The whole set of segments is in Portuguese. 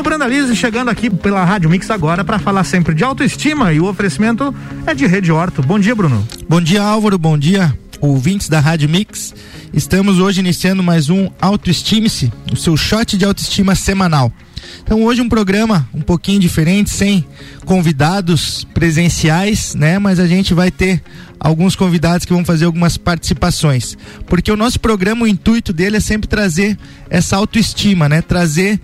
Bruno Brandalize chegando aqui pela Rádio Mix agora para falar sempre de autoestima e o oferecimento é de Rede Horto. Bom dia, Bruno. Bom dia, Álvaro. Bom dia, ouvintes da Rádio Mix. Estamos hoje iniciando mais um Autoestime-se, o seu shot de autoestima semanal. Então hoje um programa um pouquinho diferente, sem convidados presenciais, né? Mas a gente vai ter alguns convidados que vão fazer algumas participações. Porque o nosso programa, o intuito dele é sempre trazer essa autoestima, né? Trazer,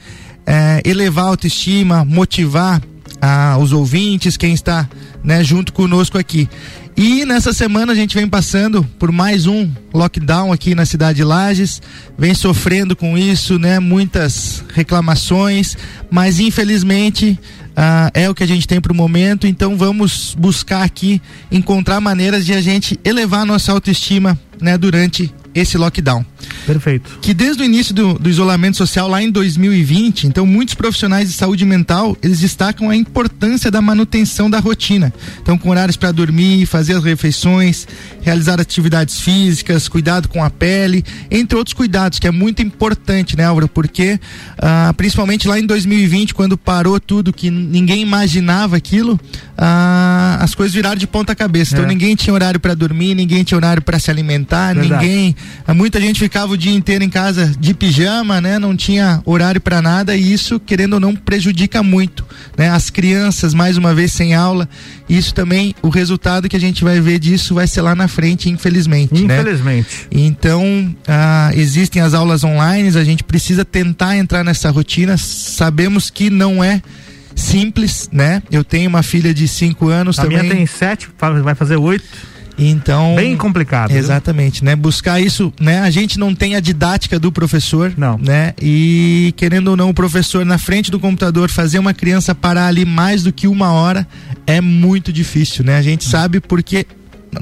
é, elevar a autoestima, motivar ah, os ouvintes, quem está né, junto conosco aqui. E nessa semana a gente vem passando por mais um lockdown aqui na cidade de Lages, vem sofrendo com isso, né? Muitas reclamações, mas infelizmente ah, é o que a gente tem para o momento. Então vamos buscar aqui encontrar maneiras de a gente elevar a nossa autoestima, né? Durante esse lockdown. Perfeito. Que desde o início do, do, isolamento social lá em 2020, então muitos profissionais de saúde mental, eles destacam a importância da manutenção da rotina. Então com horários para dormir, fazer as refeições, realizar atividades físicas, cuidado com a pele, entre outros cuidados, que é muito importante, né, Álvaro? Porque ah, principalmente lá em 2020, quando parou tudo, que ninguém imaginava aquilo, ah, as coisas viraram de ponta cabeça. Então, é. Ninguém tinha horário para dormir, ninguém tinha horário para se alimentar, Verdade. ninguém. Muita gente ficava o dia inteiro em casa de pijama, né? Não tinha horário para nada e isso, querendo ou não, prejudica muito, né? As crianças, mais uma vez, sem aula. Isso também, o resultado que a gente vai ver disso vai ser lá na frente, infelizmente. Né? Infelizmente. Né? Então, ah, existem as aulas online, a gente precisa tentar entrar nessa rotina. Sabemos que não é simples, né? Eu tenho uma filha de 5 anos a também. A minha tem 7, vai fazer 8. Então, bem complicado. Exatamente, viu? né? Buscar isso, né? A gente não tem a didática do professor, não, né? E querendo ou não, o professor na frente do computador fazer uma criança parar ali mais do que uma hora é muito difícil, né? A gente sabe porque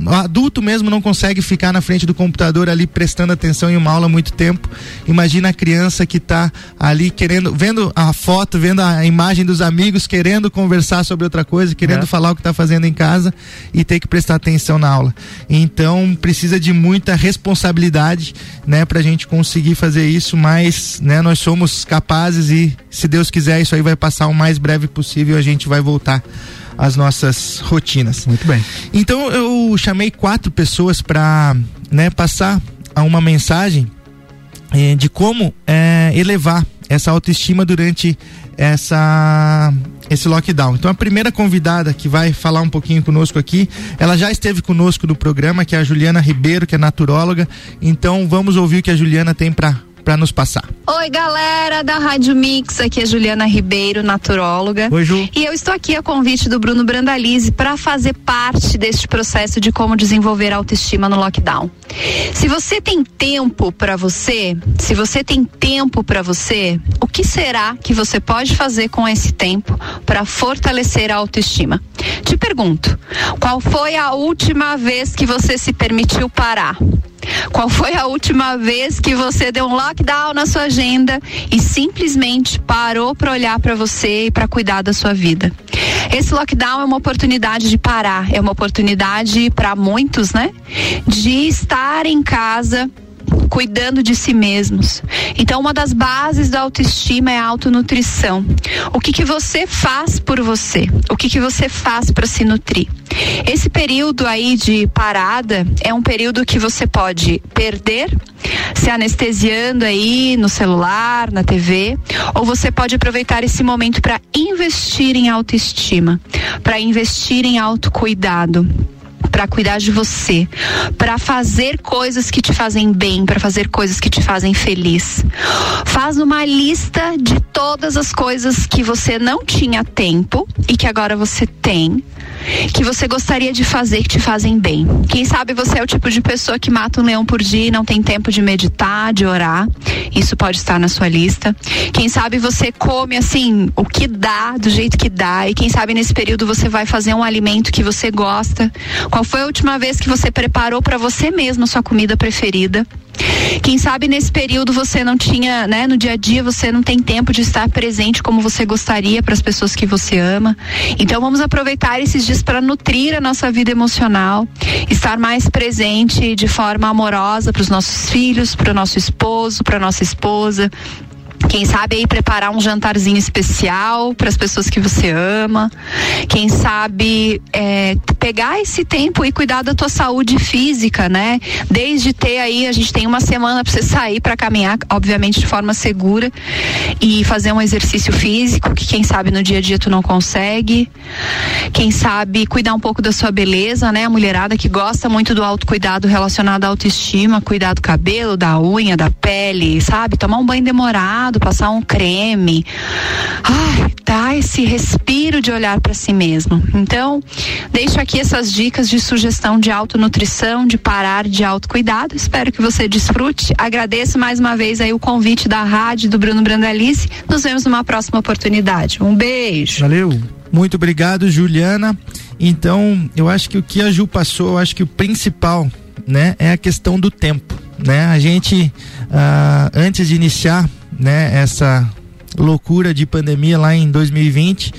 adulto mesmo não consegue ficar na frente do computador ali prestando atenção em uma aula muito tempo. Imagina a criança que está ali querendo, vendo a foto, vendo a imagem dos amigos, querendo conversar sobre outra coisa, querendo é. falar o que está fazendo em casa e ter que prestar atenção na aula. Então precisa de muita responsabilidade, né, para a gente conseguir fazer isso. Mas, né, nós somos capazes e, se Deus quiser, isso aí vai passar o mais breve possível. A gente vai voltar as nossas rotinas. Muito bem. Então eu chamei quatro pessoas para né, passar uma mensagem eh, de como eh, elevar essa autoestima durante essa esse lockdown. Então a primeira convidada que vai falar um pouquinho conosco aqui, ela já esteve conosco no programa, que é a Juliana Ribeiro, que é naturóloga. Então vamos ouvir o que a Juliana tem para para nos passar. Oi, galera da Rádio Mix, aqui é Juliana Ribeiro, naturóloga. Oi, Ju. E eu estou aqui a convite do Bruno Brandalize para fazer parte deste processo de como desenvolver autoestima no lockdown. Se você tem tempo para você, se você tem tempo para você, o que será que você pode fazer com esse tempo para fortalecer a autoestima? Te pergunto, qual foi a última vez que você se permitiu parar? Qual foi a última vez que você deu um lockdown na sua agenda e simplesmente parou para olhar para você e para cuidar da sua vida? Esse lockdown é uma oportunidade de parar, é uma oportunidade para muitos, né? De estar em casa cuidando de si mesmos. Então, uma das bases da autoestima é a autonutrição. O que que você faz por você? O que que você faz para se nutrir? Esse período aí de parada é um período que você pode perder se anestesiando aí no celular, na TV, ou você pode aproveitar esse momento para investir em autoestima, para investir em autocuidado para cuidar de você, para fazer coisas que te fazem bem, para fazer coisas que te fazem feliz. Faz uma lista de todas as coisas que você não tinha tempo e que agora você tem que você gostaria de fazer que te fazem bem. Quem sabe você é o tipo de pessoa que mata um leão por dia e não tem tempo de meditar, de orar. Isso pode estar na sua lista. Quem sabe você come assim o que dá, do jeito que dá, e quem sabe nesse período você vai fazer um alimento que você gosta. Qual foi a última vez que você preparou para você mesmo sua comida preferida? Quem sabe nesse período você não tinha, né, no dia a dia você não tem tempo de estar presente como você gostaria para as pessoas que você ama. Então vamos aproveitar esses dias para nutrir a nossa vida emocional, estar mais presente de forma amorosa para os nossos filhos, para o nosso esposo, para nossa esposa, Quem sabe aí preparar um jantarzinho especial para as pessoas que você ama. Quem sabe é, pegar esse tempo e cuidar da tua saúde física, né? Desde ter aí, a gente tem uma semana para você sair para caminhar, obviamente de forma segura e fazer um exercício físico que quem sabe no dia a dia tu não consegue. Quem sabe cuidar um pouco da sua beleza, né? A mulherada que gosta muito do autocuidado relacionado à autoestima, cuidar do cabelo, da unha, da pele, sabe? Tomar um banho demorado, passar um creme. Ai, dá esse respiro de olhar para si mesmo. Então, deixo aqui essas dicas de sugestão de autonutrição, de parar de autocuidado. Espero que você desfrute. Agradeço mais uma vez aí o convite da rádio do Bruno Brandalize. Nos vemos numa próxima oportunidade. Um beijo. Valeu. Muito obrigado, Juliana. Então, eu acho que o que a Ju passou, eu acho que o principal, né, é a questão do tempo, né? A gente, ah, antes de iniciar, né, essa loucura de pandemia lá em 2020,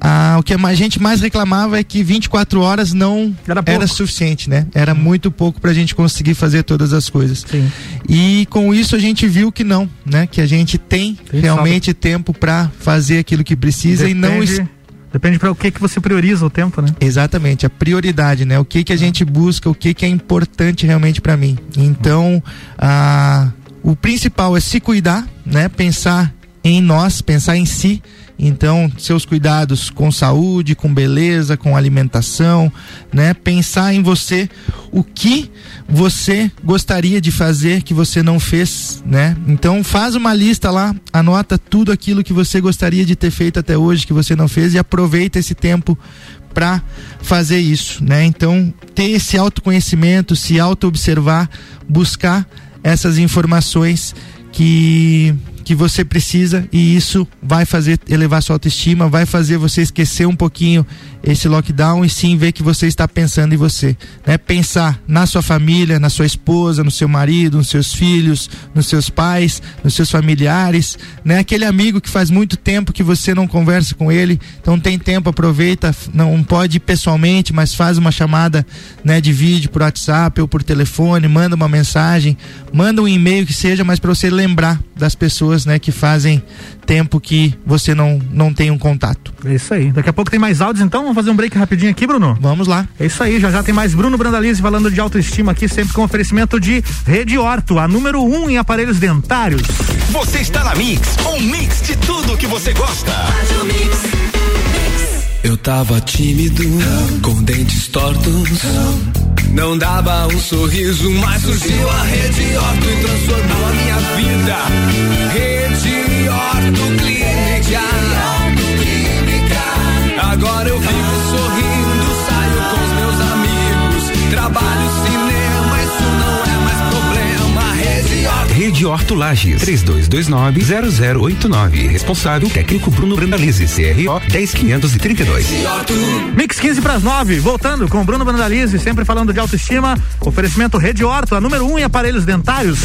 ah, o que a gente mais reclamava é que 24 horas não Era era, suficiente, né? Era muito pouco para a gente conseguir fazer todas as coisas. Sim. E com isso a gente viu que não, né? Que a gente tem, realmente tempo para fazer aquilo que precisa e não es- Depende, depende para o que que você prioriza o tempo, né? Exatamente, a prioridade, né? O que que a gente busca, o que que é importante realmente para mim. Então, a, o principal é se cuidar, né? Pensar em nós, pensar em si. Então, seus cuidados com saúde, com beleza, com alimentação, né? Pensar em você, o que você gostaria de fazer que você não fez, né? Então, faz uma lista lá, anota tudo aquilo que você gostaria de ter feito até hoje que você não fez e aproveita esse tempo para fazer isso, né? Então, ter esse autoconhecimento, se auto-observar, buscar essas informações que que você precisa e isso vai fazer elevar sua autoestima, vai fazer você esquecer um pouquinho esse lockdown e sim ver que você está pensando em você, né? Pensar na sua família, na sua esposa, no seu marido, nos seus filhos, nos seus pais, nos seus familiares, né? Aquele amigo que faz muito tempo que você não conversa com ele, então tem tempo, aproveita, não pode ir pessoalmente, mas faz uma chamada, né, de vídeo por WhatsApp ou por telefone, manda uma mensagem, manda um e-mail que seja, mas para você lembrar das pessoas, né, que fazem tempo que você não não tem um contato. É isso aí. Daqui a pouco tem mais áudios, então vamos fazer um break rapidinho aqui, Bruno. Vamos lá. É isso aí, já já tem mais Bruno Brandalize falando de autoestima aqui, sempre com oferecimento de Rede Orto, a número um em aparelhos dentários. Você está na Mix, um mix de tudo que você gosta. Eu tava tímido, com dentes tortos. Não dava um sorriso, mas surgiu a Rede Orto e transformou a minha vida. Rede Orto Clínica. Agora eu vivo sorrindo, saio com os meus amigos. Trabalho Rede Orto. Rede Horto Lages, 3229-0089. Responsável técnico Bruno Brandalize, CRO 10532. Mix 15 para as 9, voltando com Bruno Brandalize, sempre falando de autoestima. Oferecimento Rede Orto, a número um em aparelhos dentários.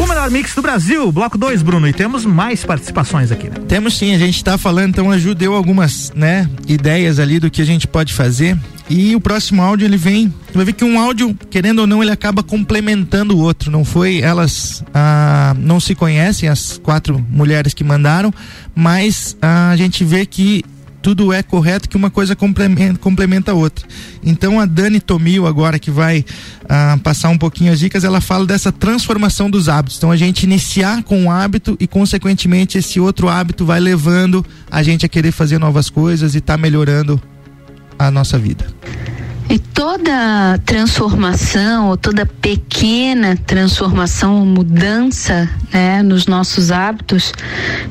O melhor mix do Brasil, bloco 2, Bruno. E temos mais participações aqui, né? Temos sim, a gente está falando, então a Ju deu algumas, né, ideias ali do que a gente pode fazer. E o próximo áudio ele vem, você vai ver que um áudio, querendo ou não, ele acaba complementando o outro. Não foi, elas ah, não se conhecem, as quatro mulheres que mandaram, mas ah, a gente vê que tudo é correto, que uma coisa complementa, complementa a outra. Então a Dani Tomil agora que vai ah, passar um pouquinho as dicas, ela fala dessa transformação dos hábitos. Então a gente iniciar com um hábito e consequentemente esse outro hábito vai levando a gente a querer fazer novas coisas e tá melhorando a nossa vida. E toda transformação, ou toda pequena transformação ou mudança né, nos nossos hábitos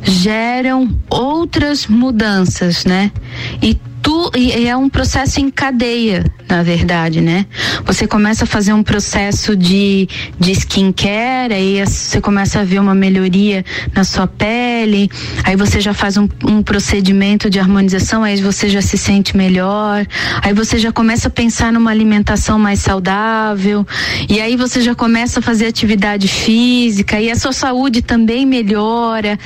geram outras mudanças, né? E, tu, é um processo em cadeia, na verdade, né? Você começa a fazer um processo de, de skincare, aí você começa a ver uma melhoria na sua pele, aí você já faz um, um procedimento de harmonização, aí você já se sente melhor, aí você já começa a pensar numa alimentação mais saudável, e aí você já começa a fazer atividade física, e a sua saúde também melhora.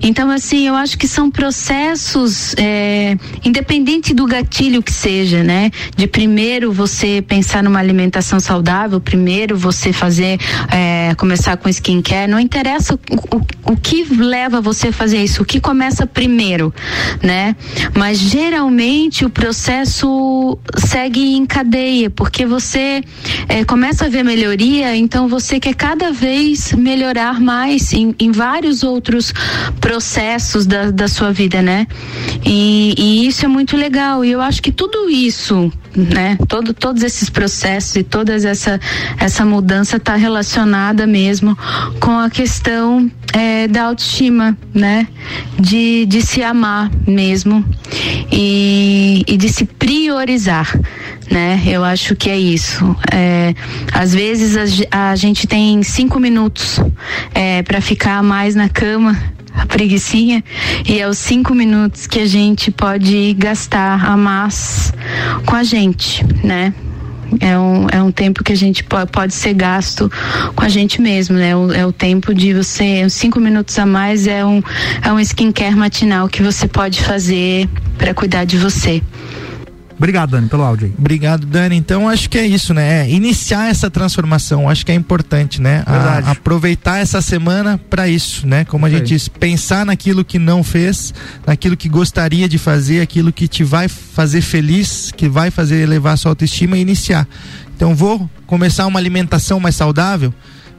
Então, assim, eu acho que são processos, é, independente independente do gatilho que seja, né? De primeiro você pensar numa alimentação saudável, primeiro você fazer, é, começar com skincare, não interessa o, o, o que leva você a fazer isso, o que começa primeiro, né? Mas geralmente o processo segue em cadeia, porque você é, começa a ver melhoria, então você quer cada vez melhorar mais em, em vários outros processos da, da sua vida, né? E, e isso é muito legal. E eu acho que tudo isso, né? Todo, todos esses processos e toda essa, essa mudança está relacionada mesmo com a questão é, da autoestima, né? De, de se amar mesmo e, e de se priorizar né? Eu acho que é isso. É, às vezes a, a, gente tem cinco minutos é, para ficar mais na cama a preguiçinha e é os cinco minutos que a gente pode gastar a mais com a gente, né? É um, é um tempo que a gente pode, ser gasto com a gente mesmo, né? O, é o tempo de você, cinco minutos a mais é um, é um skincare matinal que você pode fazer para cuidar de você. Obrigado, Dani, pelo áudio aí. Obrigado, Dani. Então, acho que é isso, né? É iniciar essa transformação, acho que é importante, né? A, aproveitar essa semana para isso, né? Como a gente diz, pensar naquilo que não fez, naquilo que gostaria de fazer, aquilo que te vai fazer feliz, que vai fazer elevar sua autoestima e iniciar. Então, vou começar uma alimentação mais saudável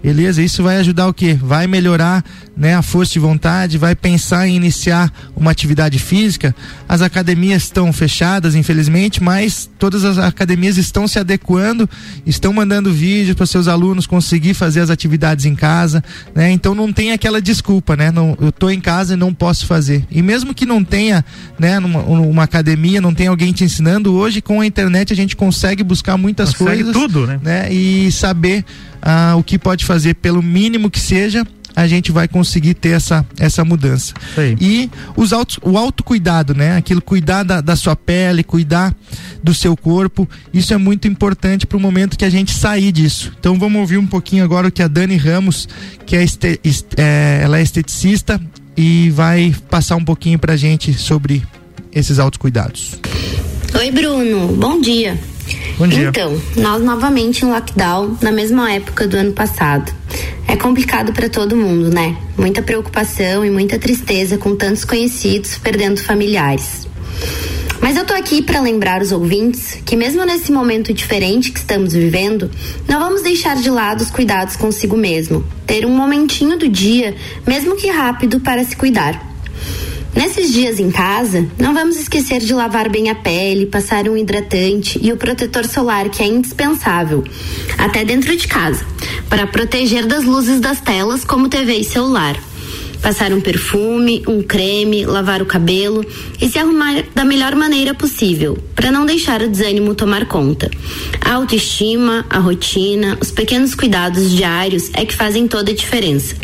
Beleza? Isso vai ajudar o quê? Vai melhorar né, a força de vontade, vai pensar em iniciar uma atividade física. As academias estão fechadas, infelizmente, mas todas as academias estão se adequando, estão mandando vídeos para seus alunos conseguir fazer as atividades em casa, né? Então não tem aquela desculpa, né? Não, eu estou em casa e não posso fazer. E mesmo que não tenha, né, numa, uma academia, não tem alguém te ensinando, hoje com a internet a gente consegue buscar muitas consegue coisas, tudo, né? né? E saber ah, o que pode fazer, pelo mínimo que seja, a gente vai conseguir ter essa, essa mudança. E os autos, o autocuidado, né? Aquilo cuidar da, da, sua pele, cuidar do seu corpo, isso é muito importante para o momento que a gente sair disso. Então vamos ouvir um pouquinho agora o que a Dani Ramos, que é, este, é ela é esteticista e vai passar um pouquinho para a gente sobre esses autocuidados. Oi Bruno, bom dia. Bom dia. Então, nós novamente em lockdown na mesma época do ano passado. É complicado para todo mundo, né? Muita preocupação e muita tristeza com tantos conhecidos perdendo familiares. Mas eu tô aqui para lembrar os ouvintes que mesmo nesse momento diferente que estamos vivendo, não vamos deixar de lado os cuidados consigo mesmo. Ter um momentinho do dia, mesmo que rápido, para se cuidar. Nesses dias em casa, não vamos esquecer de lavar bem a pele, passar um hidratante e o protetor solar que é indispensável, até dentro de casa, para proteger das luzes das telas como TV e celular. Passar um perfume, um creme, lavar o cabelo e se arrumar da melhor maneira possível, para não deixar o desânimo tomar conta. A autoestima, a rotina, os pequenos cuidados diários é que fazem toda a diferença.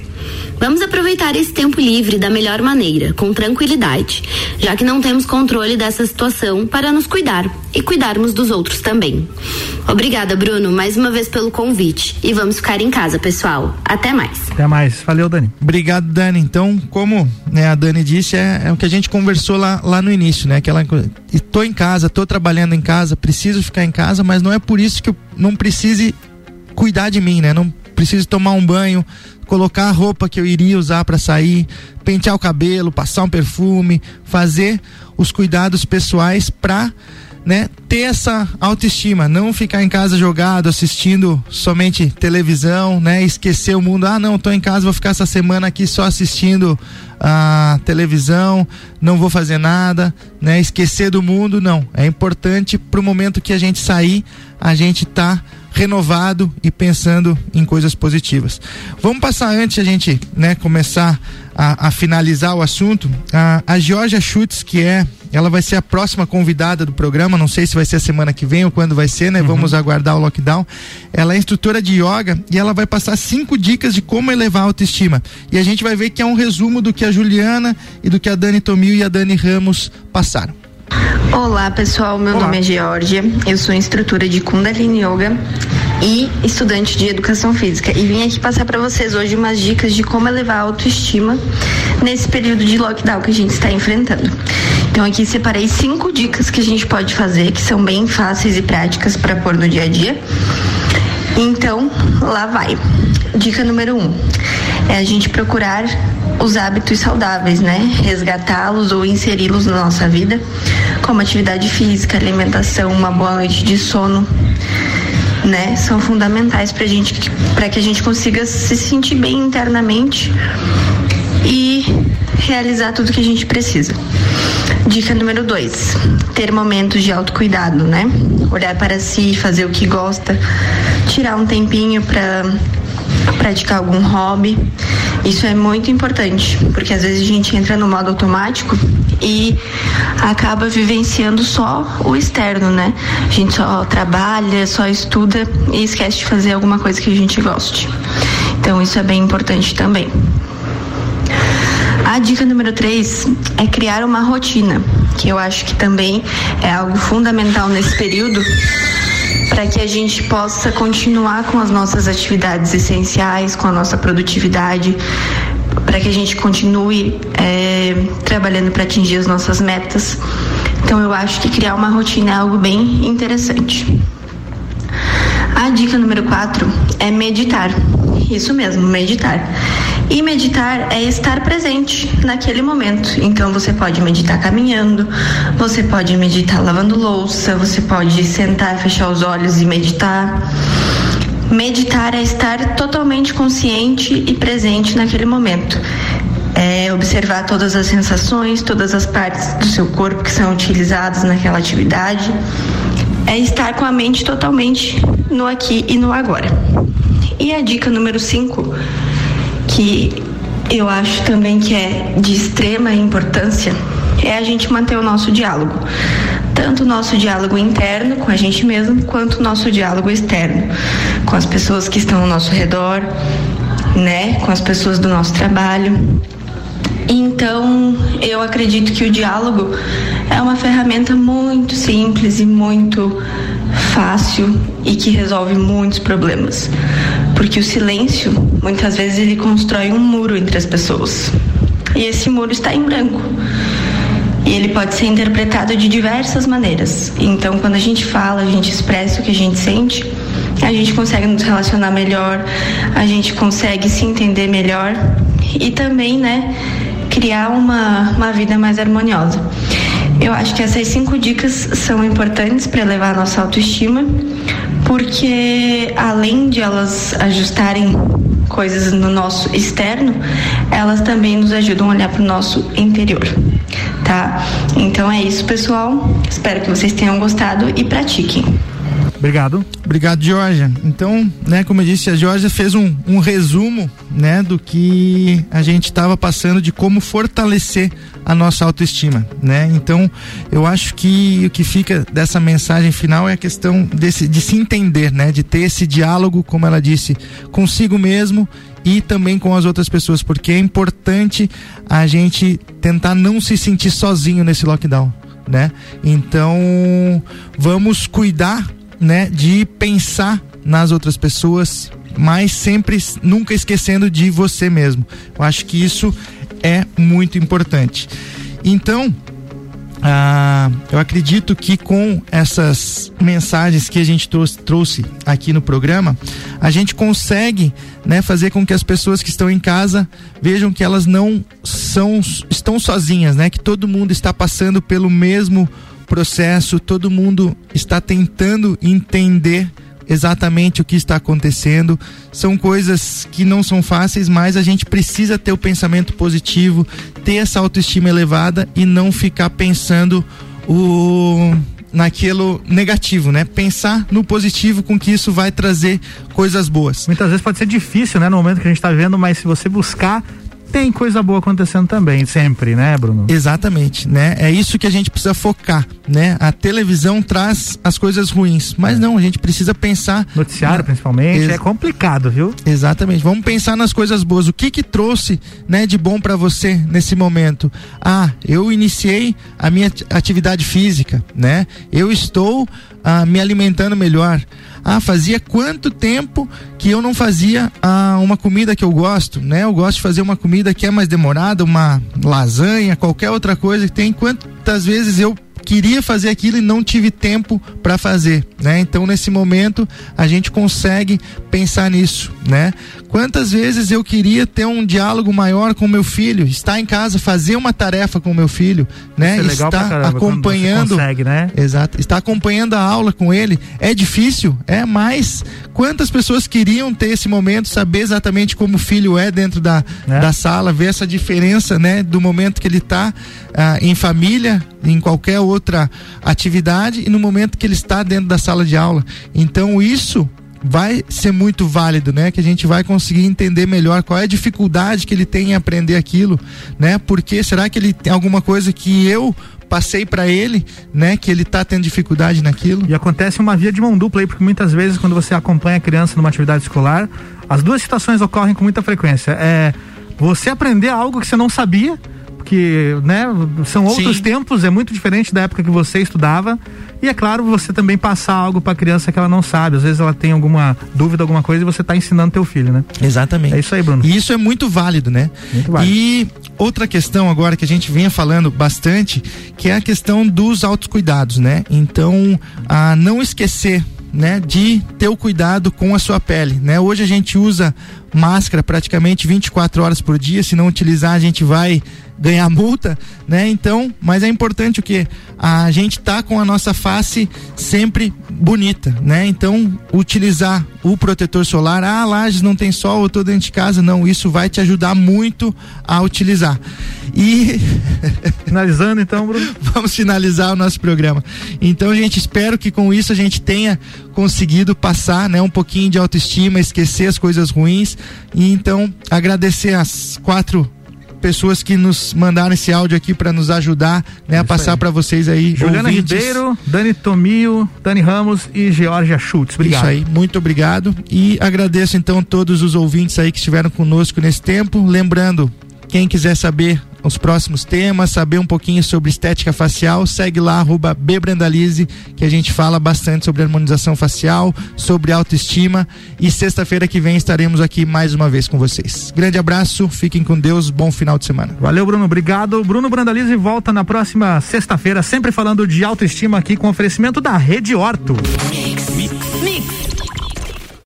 Vamos aproveitar esse tempo livre da melhor maneira, com tranquilidade, já que não temos controle dessa situação para nos cuidar e cuidarmos dos outros também. Obrigada, Bruno, mais uma vez pelo convite. E vamos ficar em casa, pessoal. Até mais. Até mais. Valeu, Dani. Obrigado, Dani. Então, como né, a Dani disse, é, é, o que a gente conversou lá, lá no início, né? Aquela, estou em casa, estou trabalhando em casa, preciso ficar em casa, mas não é por isso que eu não precise cuidar de mim, né? Não preciso tomar um banho, colocar a roupa que eu iria usar para sair, pentear o cabelo, passar um perfume, fazer os cuidados pessoais para né, ter essa autoestima, não ficar em casa jogado assistindo somente televisão, né, esquecer o mundo. Ah, não, tô em casa, vou ficar essa semana aqui só assistindo a televisão, não vou fazer nada, né, esquecer do mundo, não. É importante pro momento que a gente sair, a gente tá renovado e pensando em coisas positivas. Vamos passar antes a gente né, começar a, a finalizar o assunto. A, a Georgia Schutz, que é, ela vai ser a próxima convidada do programa, não sei se vai ser a semana que vem ou quando vai ser, né? Uhum. Vamos aguardar o lockdown. Ela é instrutora de yoga e ela vai passar cinco dicas de como elevar a autoestima. E a gente vai ver que é um resumo do que a Juliana e do que a Dani Tomil e a Dani Ramos passaram. Olá pessoal, meu Olá. nome é Georgia, eu sou instrutora de Kundalini Yoga e estudante de educação física e vim aqui passar para vocês hoje umas dicas de como elevar a autoestima nesse período de lockdown que a gente está enfrentando. Então aqui separei cinco dicas que a gente pode fazer, que são bem fáceis e práticas para pôr no dia a dia. Então, lá vai. Dica número um é a gente procurar os hábitos saudáveis, né? Resgatá-los ou inseri-los na nossa vida, como atividade física, alimentação, uma boa noite de sono, né? São fundamentais para gente, para que a gente consiga se sentir bem internamente e realizar tudo que a gente precisa. Dica número dois: ter momentos de autocuidado, né? Olhar para si, fazer o que gosta, tirar um tempinho para praticar algum hobby. Isso é muito importante, porque às vezes a gente entra no modo automático e acaba vivenciando só o externo, né? A gente só trabalha, só estuda e esquece de fazer alguma coisa que a gente goste. Então isso é bem importante também. A dica número 3 é criar uma rotina, que eu acho que também é algo fundamental nesse período para que a gente possa continuar com as nossas atividades essenciais, com a nossa produtividade, para que a gente continue é, trabalhando para atingir as nossas metas. Então eu acho que criar uma rotina é algo bem interessante. A dica número 4 é meditar. Isso mesmo, meditar. E meditar é estar presente naquele momento. Então você pode meditar caminhando, você pode meditar lavando louça, você pode sentar, fechar os olhos e meditar. Meditar é estar totalmente consciente e presente naquele momento. É observar todas as sensações, todas as partes do seu corpo que são utilizadas naquela atividade. É estar com a mente totalmente no aqui e no agora. E a dica número 5 que eu acho também que é de extrema importância é a gente manter o nosso diálogo. Tanto o nosso diálogo interno com a gente mesmo, quanto o nosso diálogo externo, com as pessoas que estão ao nosso redor, né? Com as pessoas do nosso trabalho. Então, eu acredito que o diálogo é uma ferramenta muito simples e muito fácil e que resolve muitos problemas. Porque o silêncio, muitas vezes, ele constrói um muro entre as pessoas. E esse muro está em branco. E ele pode ser interpretado de diversas maneiras. Então, quando a gente fala, a gente expressa o que a gente sente, a gente consegue nos relacionar melhor, a gente consegue se entender melhor e também, né, criar uma, uma vida mais harmoniosa. Eu acho que essas cinco dicas são importantes para elevar a nossa autoestima, porque além de elas ajustarem coisas no nosso externo, elas também nos ajudam a olhar para o nosso interior, tá? Então é isso, pessoal. Espero que vocês tenham gostado e pratiquem. Obrigado. Obrigado, Georgia. Então, né, como eu disse, a Georgia fez um, um resumo, né, do que a gente estava passando de como fortalecer a nossa autoestima, né? Então, eu acho que o que fica dessa mensagem final é a questão desse, de se entender, né, de ter esse diálogo, como ela disse, consigo mesmo e também com as outras pessoas, porque é importante a gente tentar não se sentir sozinho nesse lockdown, né? Então, vamos cuidar né, de pensar nas outras pessoas, mas sempre nunca esquecendo de você mesmo. Eu acho que isso é muito importante. Então, ah, eu acredito que com essas mensagens que a gente trouxe, trouxe, aqui no programa, a gente consegue né, fazer com que as pessoas que estão em casa vejam que elas não são estão sozinhas, né? Que todo mundo está passando pelo mesmo processo, todo mundo está tentando entender exatamente o que está acontecendo. São coisas que não são fáceis, mas a gente precisa ter o pensamento positivo, ter essa autoestima elevada e não ficar pensando o naquilo negativo, né? Pensar no positivo com que isso vai trazer coisas boas. Muitas vezes pode ser difícil, né, no momento que a gente está vendo, mas se você buscar tem coisa boa acontecendo também, sempre, né, Bruno? Exatamente, né? É isso que a gente precisa focar, né? A televisão traz as coisas ruins, mas é. não, a gente precisa pensar. Noticiário, na... principalmente, Ex... é complicado, viu? Exatamente. Vamos pensar nas coisas boas. O que que trouxe, né, de bom para você nesse momento? Ah, eu iniciei a minha atividade física, né? Eu estou ah, me alimentando melhor. Ah, fazia quanto tempo que eu não fazia ah, uma comida que eu gosto, né? Eu gosto de fazer uma comida que é mais demorada, uma lasanha, qualquer outra coisa que tem, quantas vezes eu queria fazer aquilo e não tive tempo para fazer, né? Então nesse momento a gente consegue pensar nisso, né? Quantas vezes eu queria ter um diálogo maior com meu filho, estar em casa, fazer uma tarefa com meu filho, né? Isso é legal estar caramba, acompanhando, consegue, né? exato, estar acompanhando a aula com ele é difícil, é mais. Quantas pessoas queriam ter esse momento, saber exatamente como o filho é dentro da, É. da sala, ver essa diferença, né, do momento que ele está em família, em qualquer outra atividade e no momento que ele está dentro da sala de aula. Então isso vai ser muito válido, né? Que a gente vai conseguir entender melhor qual é a dificuldade que ele tem em aprender aquilo, né? Porque será que ele tem alguma coisa que eu passei para ele, né? Que ele tá tendo dificuldade naquilo? E acontece uma via de mão dupla aí, porque muitas vezes quando você acompanha a criança numa atividade escolar, as duas situações ocorrem com muita frequência. É você aprender algo que você não sabia, porque, né, são outros Sim. tempos, é muito diferente da época que você estudava. E é claro, você também passar algo para a criança que ela não sabe. Às vezes ela tem alguma dúvida, alguma coisa e você está ensinando teu filho, né? Exatamente. É isso aí, Bruno. E isso é muito válido, né? Muito válido. E outra questão agora que a gente vinha falando bastante, que é a questão dos autocuidados, né? Então, a não esquecer, né, de ter o cuidado com a sua pele, né? Hoje a gente usa máscara praticamente 24 horas por dia, se não utilizar a gente vai ganhar multa, né? Então, mas é importante o que a gente tá com a nossa face sempre bonita, né? Então, utilizar o protetor solar, ah, Lages não tem sol, eu tô dentro de casa, não, isso vai te ajudar muito a utilizar. E Finalizando então, Bruno. vamos finalizar o nosso programa. Então, gente, espero que com isso a gente tenha conseguido passar, né, um pouquinho de autoestima, esquecer as coisas ruins e então agradecer as quatro pessoas que nos mandaram esse áudio aqui para nos ajudar, né, a passar para vocês aí. Juliana ouvintes. Ribeiro, Dani Tomio, Dani Ramos e Georgia Schultz. Obrigado. Isso aí, muito obrigado. E agradeço então todos os ouvintes aí que estiveram conosco nesse tempo. Lembrando, quem quiser saber os próximos temas, saber um pouquinho sobre estética facial, segue lá, arroba Bbrandalize, que a gente fala bastante sobre harmonização facial, sobre autoestima. E sexta-feira que vem estaremos aqui mais uma vez com vocês. Grande abraço, fiquem com Deus, bom final de semana. Valeu, Bruno. Obrigado. Bruno Brandalize volta na próxima sexta-feira, sempre falando de autoestima aqui com oferecimento da Rede Horto. Mix,